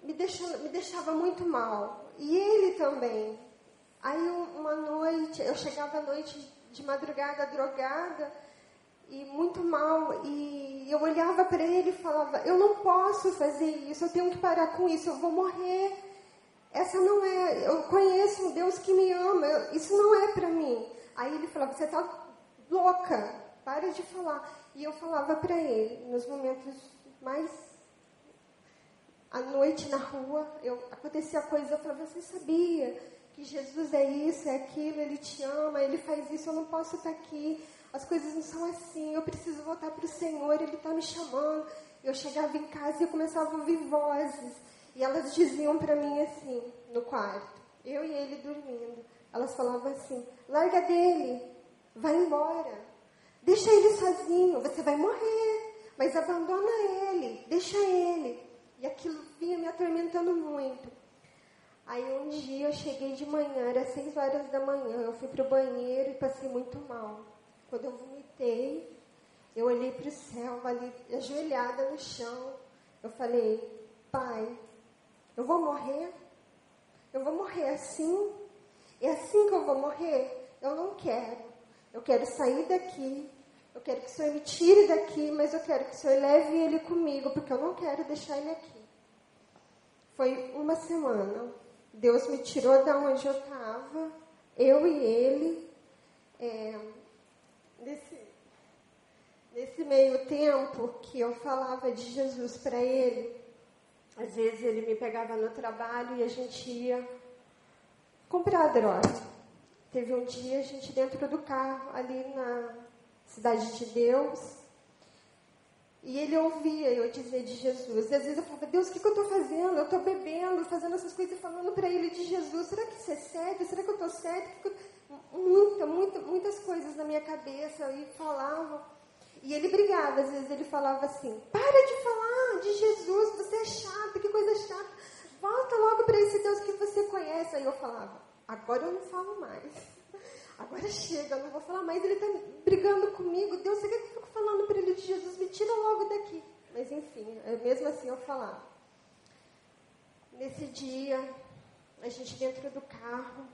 me, deixando, me deixava muito mal. E ele também. Aí uma noite, eu chegava à noite de madrugada drogada e muito mal, e eu olhava para ele e falava: Eu não posso fazer isso, eu tenho que parar com isso, eu vou morrer. Essa não é, eu conheço um Deus que me ama, eu, isso não é para mim. Aí ele falava: Você está louca, para de falar. E eu falava para ele, nos momentos mais. à noite na rua, eu, acontecia coisa, eu falava: Você sabia? que Jesus é isso, é aquilo, Ele te ama, Ele faz isso, eu não posso estar aqui, as coisas não são assim, eu preciso voltar para o Senhor, Ele está me chamando. Eu chegava em casa e eu começava a ouvir vozes, e elas diziam para mim assim, no quarto, eu e ele dormindo, elas falavam assim: larga dele, vai embora, deixa ele sozinho, você vai morrer, mas abandona ele, deixa ele. E aquilo vinha me atormentando muito. Aí um dia eu cheguei de manhã, era seis horas da manhã, eu fui para o banheiro e passei muito mal. Quando eu vomitei, eu olhei para o céu, ali, ajoelhada no chão. Eu falei, pai, eu vou morrer? Eu vou morrer assim? É assim que eu vou morrer? Eu não quero. Eu quero sair daqui. Eu quero que o Senhor me tire daqui, mas eu quero que o Senhor leve ele comigo, porque eu não quero deixar ele aqui. Foi uma semana. Deus me tirou da onde eu estava, eu e ele. É, nesse, nesse meio tempo que eu falava de Jesus para ele, às vezes ele me pegava no trabalho e a gente ia comprar droga. Teve um dia a gente dentro do carro, ali na Cidade de Deus, e ele ouvia eu dizer de Jesus. E às vezes eu falava, Deus, o que, que eu estou fazendo? Eu estou bebendo, fazendo essas coisas e falando para ele de Jesus. Será que isso é sério? Será que eu estou certo? Muita, muita, muitas coisas na minha cabeça e falava. E ele brigava, às vezes ele falava assim, para de falar de Jesus, você é chato, que coisa chata. Volta logo para esse Deus que você conhece. Aí eu falava, agora eu não falo mais. agora chega, eu não vou falar mais, ele está brigando comigo. Deus, você quer que eu fico falando para ele de Jesus? Me tira logo daqui. Mas enfim, mesmo assim eu falar. Nesse dia, a gente dentro do carro,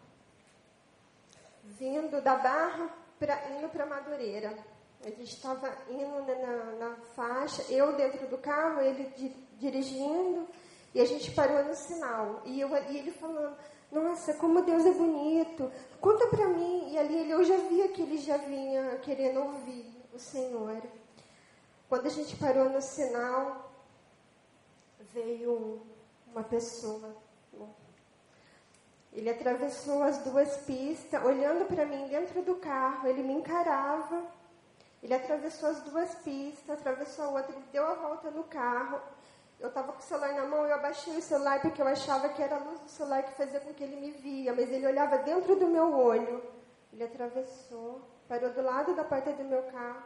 vindo da Barra, pra, indo para Madureira. A gente estava indo na, na, na, faixa, eu dentro do carro, ele di, dirigindo, e a gente parou no sinal. E, eu, e ele falando, nossa, como Deus é bonito, conta para mim. E ali ele, eu já via que ele já vinha querendo ouvir o Senhor. Quando a gente parou no sinal, veio uma pessoa. Ele atravessou as duas pistas, olhando para mim dentro do carro, ele me encarava. Ele atravessou as duas pistas, atravessou a outra, ele deu a volta no carro. Eu estava com o celular na mão, eu abaixei o celular porque eu achava que era a luz do celular que fazia com que ele me via, mas ele olhava dentro do meu olho. Ele atravessou, parou do lado da porta do meu carro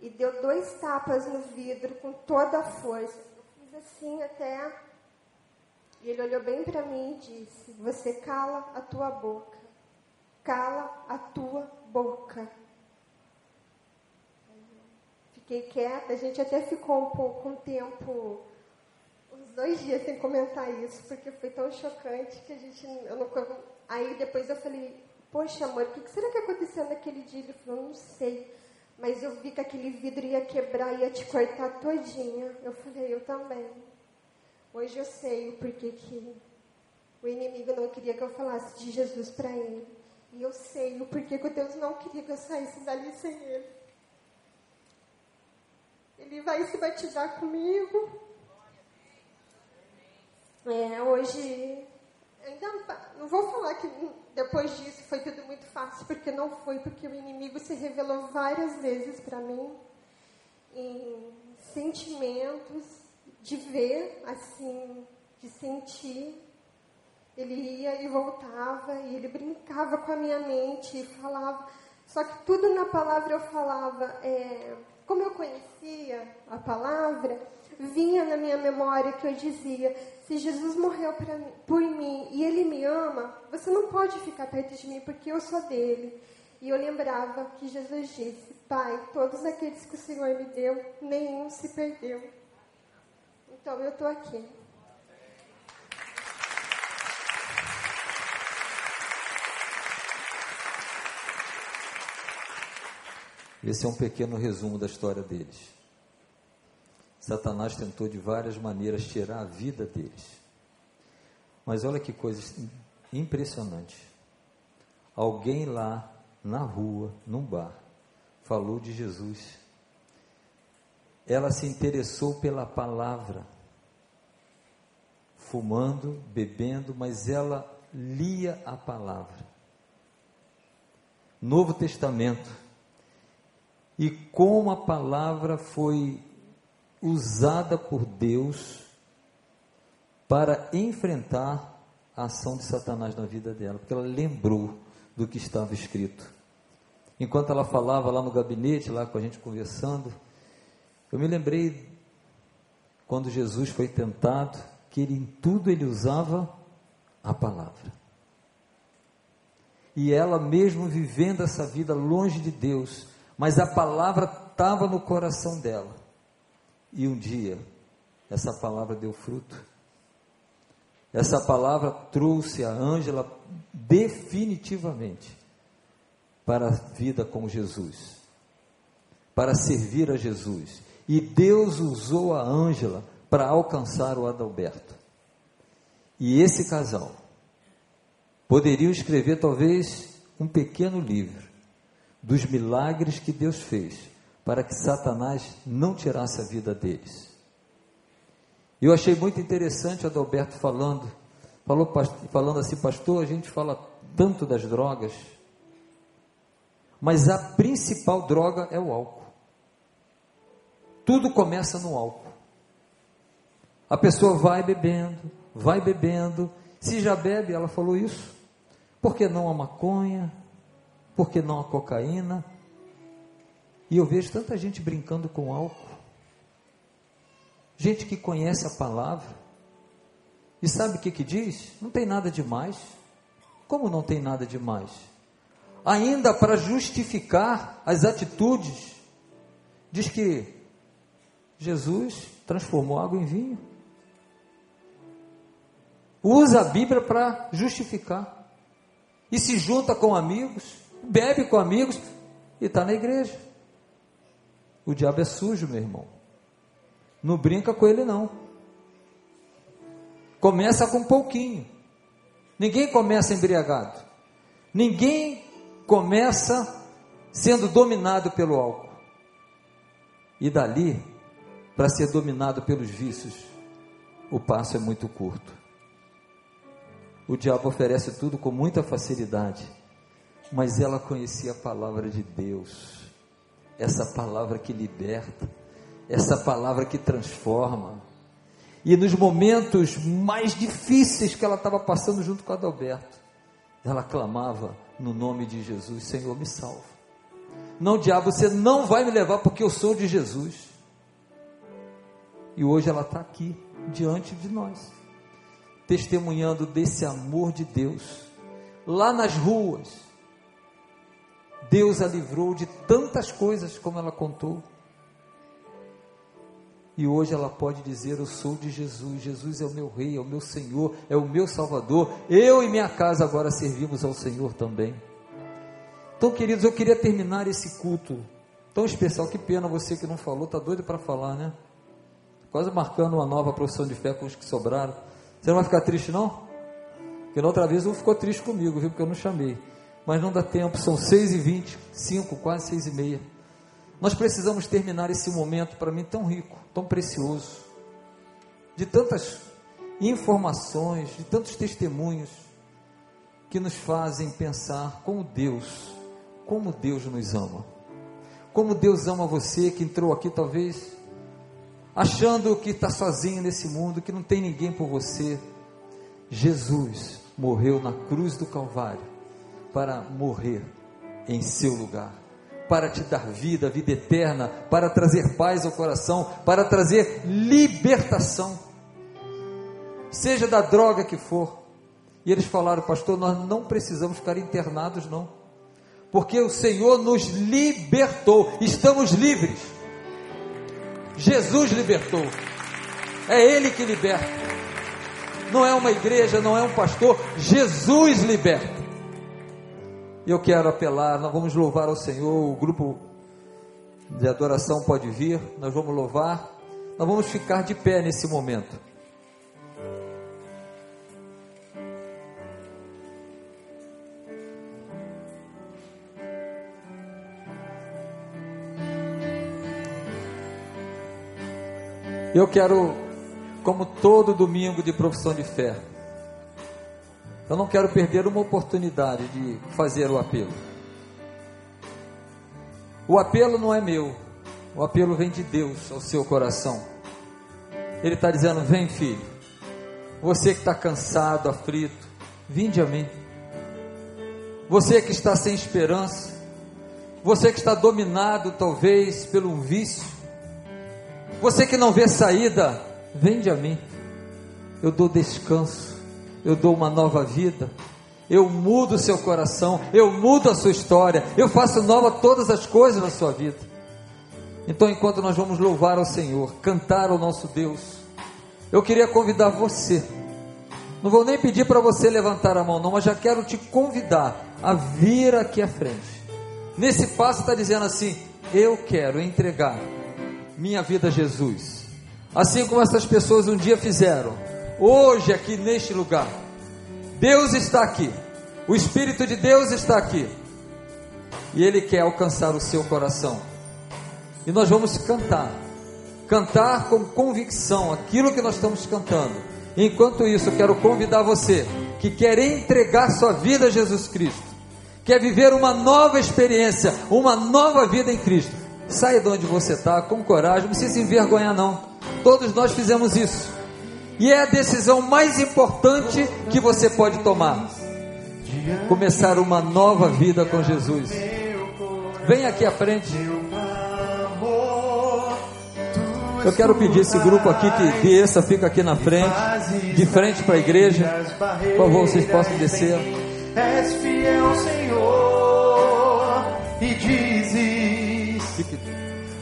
e deu dois tapas no vidro com toda a força. Eu fiz assim até. E ele olhou bem para mim e disse: Você cala a tua boca. Cala a tua boca. Fiquei quieta, a gente até ficou um pouco, um tempo, uns dois dias sem comentar isso, porque foi tão chocante que a gente. Eu não, aí depois eu falei: Poxa, amor, o que será que aconteceu naquele dia? Ele falou: Não sei. Mas eu vi que aquele vidro ia quebrar, ia te cortar todinha. Eu falei, eu também. Hoje eu sei o porquê que o inimigo não queria que eu falasse de Jesus para ele. E eu sei o porquê que Deus não queria que eu saísse dali sem ele. Ele vai se batizar comigo. É, hoje ainda não vou falar que depois disso foi tudo muito fácil, porque não foi, porque o inimigo se revelou várias vezes para mim em sentimentos de ver, assim, de sentir. Ele ia e voltava, e ele brincava com a minha mente e falava. Só que tudo na palavra eu falava, é, como eu conhecia a palavra, vinha na minha memória que eu dizia: se Jesus morreu por mim e Ele me ama, você não pode ficar perto de mim porque eu sou dele. E eu lembrava que Jesus disse: Pai, todos aqueles que o Senhor me deu, nenhum se perdeu. Então eu estou aqui. Esse é um pequeno resumo da história deles. Satanás tentou de várias maneiras tirar a vida deles. Mas olha que coisa impressionante. Alguém lá na rua, num bar, falou de Jesus. Ela se interessou pela palavra, fumando, bebendo, mas ela lia a palavra. Novo Testamento. E como a palavra foi usada por Deus para enfrentar a ação de Satanás na vida dela, porque ela lembrou do que estava escrito. Enquanto ela falava lá no gabinete, lá com a gente conversando, eu me lembrei quando Jesus foi tentado, que ele, em tudo ele usava a palavra. E ela mesmo vivendo essa vida longe de Deus, mas a palavra estava no coração dela. E um dia, essa palavra deu fruto. Essa palavra trouxe a Ângela definitivamente para a vida com Jesus, para servir a Jesus. E Deus usou a Ângela para alcançar o Adalberto. E esse casal poderiam escrever talvez um pequeno livro dos milagres que Deus fez para que Satanás não tirasse a vida deles. Eu achei muito interessante Adalberto falando, falou, falando assim, pastor, a gente fala tanto das drogas, mas a principal droga é o álcool. Tudo começa no álcool. A pessoa vai bebendo, vai bebendo. Se já bebe, ela falou isso. Por que não a maconha? Por que não a cocaína? E eu vejo tanta gente brincando com álcool. Gente que conhece a palavra. E sabe o que, que diz? Não tem nada demais. Como não tem nada demais? ainda para justificar as atitudes, diz que Jesus transformou água em vinho. Usa a Bíblia para justificar. E se junta com amigos, bebe com amigos e está na igreja. O diabo é sujo, meu irmão. Não brinca com ele, não. Começa com pouquinho. Ninguém começa embriagado. Ninguém começa sendo dominado pelo álcool. E dali, para ser dominado pelos vícios, o passo é muito curto. O diabo oferece tudo com muita facilidade, mas ela conhecia a palavra de Deus, essa palavra que liberta, essa palavra que transforma. E nos momentos mais difíceis que ela estava passando junto com Adalberto, ela clamava no nome de Jesus: Senhor, me salva. Não, diabo, você não vai me levar porque eu sou de Jesus. E hoje ela está aqui, diante de nós, testemunhando desse amor de Deus. Lá nas ruas, Deus a livrou de tantas coisas como ela contou. E hoje ela pode dizer: Eu sou de Jesus, Jesus é o meu Rei, é o meu Senhor, é o meu Salvador. Eu e minha casa agora servimos ao Senhor também. Então, queridos, eu queria terminar esse culto tão especial. Que pena você que não falou, está doido para falar, né? Quase marcando uma nova profissão de fé com os que sobraram. Você não vai ficar triste, não? Porque na outra vez um ficou triste comigo, viu? Porque eu não chamei. Mas não dá tempo, são 6 e 20 5, quase 6 e meia. Nós precisamos terminar esse momento, para mim, tão rico, tão precioso, de tantas informações, de tantos testemunhos, que nos fazem pensar como Deus, como Deus nos ama. Como Deus ama você que entrou aqui, talvez, achando que está sozinho nesse mundo, que não tem ninguém por você. Jesus morreu na cruz do Calvário para morrer em seu lugar, para te dar vida, vida eterna, para trazer paz ao coração, para trazer libertação, seja da droga que for. E eles falaram, pastor, nós não precisamos ficar internados, não, porque o Senhor nos libertou, estamos livres. Jesus libertou. É Ele que liberta. Não é uma igreja, não é um pastor. Jesus liberta. E eu quero apelar, nós vamos louvar ao Senhor. O grupo de adoração pode vir, nós vamos louvar. Nós vamos ficar de pé nesse momento. Eu quero, como todo domingo de profissão de fé, eu não quero perder uma oportunidade de fazer o apelo. O apelo não é meu, o apelo vem de Deus ao seu coração. Ele está dizendo: Vem, filho, você que está cansado, aflito, vinde a mim. Você que está sem esperança, você que está dominado talvez pelo um vício, você que não vê saída, vende a mim. Eu dou descanso, eu dou uma nova vida, eu mudo o seu coração, eu mudo a sua história, eu faço nova todas as coisas na sua vida. Então, enquanto nós vamos louvar ao Senhor, cantar ao nosso Deus, eu queria convidar você. Não vou nem pedir para você levantar a mão, não, mas já quero te convidar a vir aqui à frente. Nesse passo está dizendo assim: Eu quero entregar minha vida a Jesus. Assim como essas pessoas um dia fizeram, hoje aqui neste lugar, Deus está aqui, o Espírito de Deus está aqui, e Ele quer alcançar o seu coração. E nós vamos cantar, cantar com convicção aquilo que nós estamos cantando. Enquanto isso, eu quero convidar você que quer entregar sua vida a Jesus Cristo, quer viver uma nova experiência, uma nova vida em Cristo Saia de onde você está com coragem, não precisa se envergonhar, não. Todos nós fizemos isso. E é a decisão mais importante que você pode tomar. Começar uma nova vida com Jesus. Vem aqui à frente. Eu quero pedir esse grupo aqui que desça, fica aqui na frente, de frente para a igreja. Por favor, vocês possam descer. És fiel, Senhor. e dizes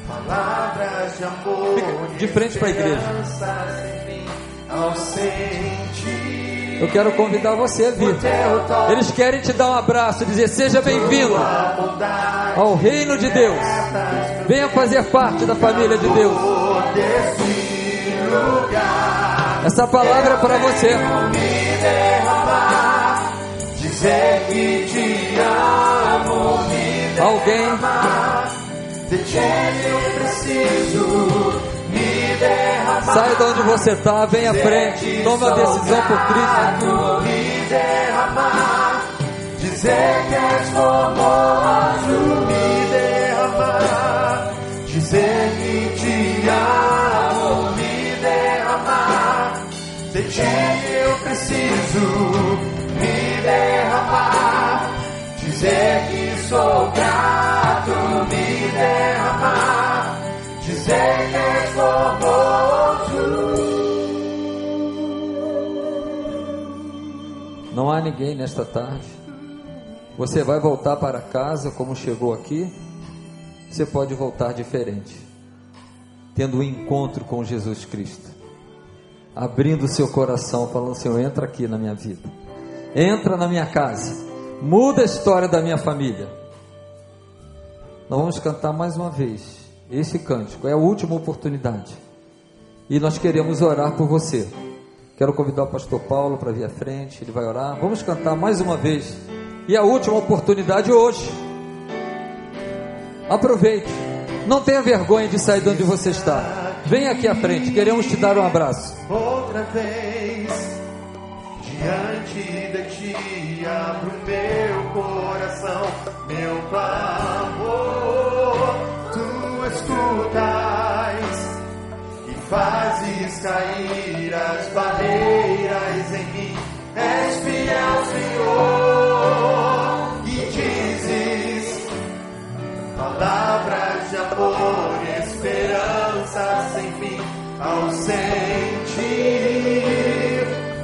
palavras de amor. de frente para a igreja. Eu quero convidar você a vir. teu toque, Eles querem te dar um abraço, dizer: seja bem-vindo ao reino de Deus. Venha fazer parte da família de Deus. Essa palavra é para você. Alguém de ti eu preciso me derramar, sai de onde você está, vem à frente, toma a decisão por Cristo. dizer que és formoso, me derramar, dizer que te amo, me derramar, de ti eu preciso me derramar, dizer que sou grato, Não há ninguém nesta tarde. Você vai voltar para casa como chegou aqui. Você pode voltar diferente, tendo um encontro com Jesus Cristo, abrindo seu coração, falando: Senhor, entra aqui na minha vida, entra na minha casa, muda a história da minha família. Nós vamos cantar mais uma vez esse cântico, é a última oportunidade. E nós queremos orar por você. Quero convidar o pastor Paulo para vir à frente, ele vai orar. Vamos cantar mais uma vez. E a última oportunidade hoje. Aproveite. Não tenha vergonha de sair de onde você está. Venha aqui à frente, queremos te dar um abraço. outra vez diante de ti abro meu coração meu clamor tu escutas fazes cair as barreiras em mim. És fiel Senhor e dizes palavras de amor e esperança sem fim. Ao sentir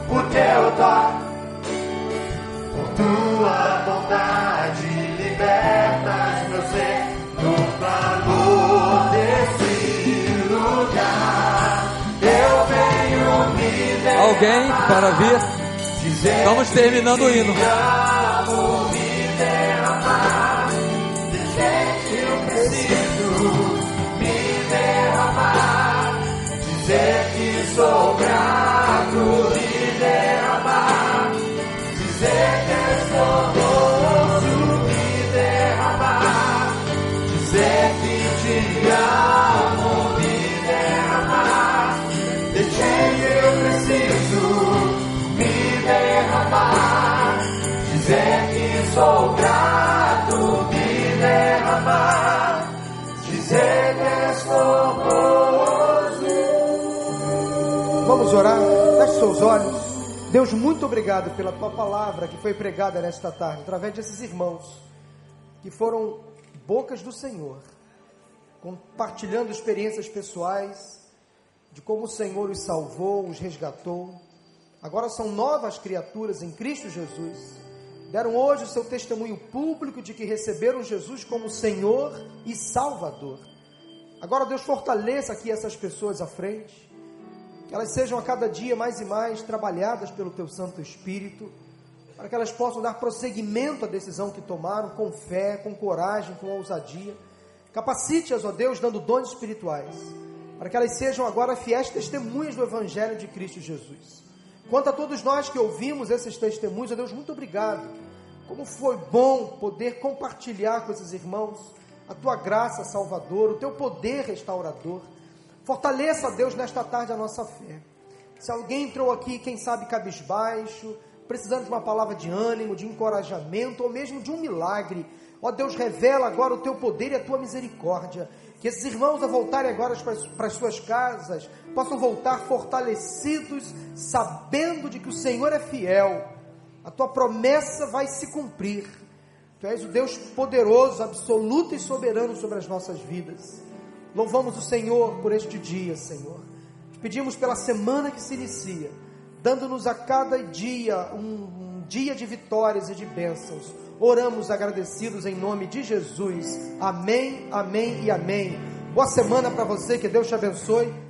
o teu toque por tua bondade libertas Alguém para vir? Estamos terminando o hino. sou grato, me derramar, dizer que formoso, sou grato, me derramar, dizer que és. Vamos orar? Feche seus olhos. Deus, muito obrigado pela tua palavra que foi pregada nesta tarde, através desses irmãos que foram bocas do Senhor, compartilhando experiências pessoais de como o Senhor os salvou, os resgatou. Agora são novas criaturas em Cristo Jesus. Deram hoje o seu testemunho público de que receberam Jesus como Senhor e Salvador. Agora, Deus, fortaleça aqui essas pessoas à frente que elas sejam a cada dia mais e mais trabalhadas pelo Teu Santo Espírito, para que elas possam dar prosseguimento à decisão que tomaram, com fé, com coragem, com ousadia. Capacite-as, ó Deus, dando dons espirituais, para que elas sejam agora fiéis testemunhas do Evangelho de Cristo Jesus. Quanto a todos nós que ouvimos esses testemunhos, ó Deus, muito obrigado. Como foi bom poder compartilhar com esses irmãos a tua graça salvadora, o teu poder restaurador. Fortaleça, Deus, nesta tarde a nossa fé. Se alguém entrou aqui, quem sabe cabisbaixo, precisando de uma palavra de ânimo, de encorajamento, ou mesmo de um milagre, ó Deus, revela agora o teu poder e a tua misericórdia. Que esses irmãos, ao voltarem agora para as- suas casas, possam voltar fortalecidos, sabendo de que o Senhor é fiel. A tua promessa vai se cumprir. Tu és o Deus poderoso, absoluto e soberano sobre as nossas vidas. Louvamos o Senhor por este dia, Senhor. Te pedimos pela semana que se inicia, dando-nos a cada dia um dia de vitórias e de bênçãos. Oramos agradecidos em nome de Jesus. Amém, amém e amém. Boa semana para você, que Deus te abençoe.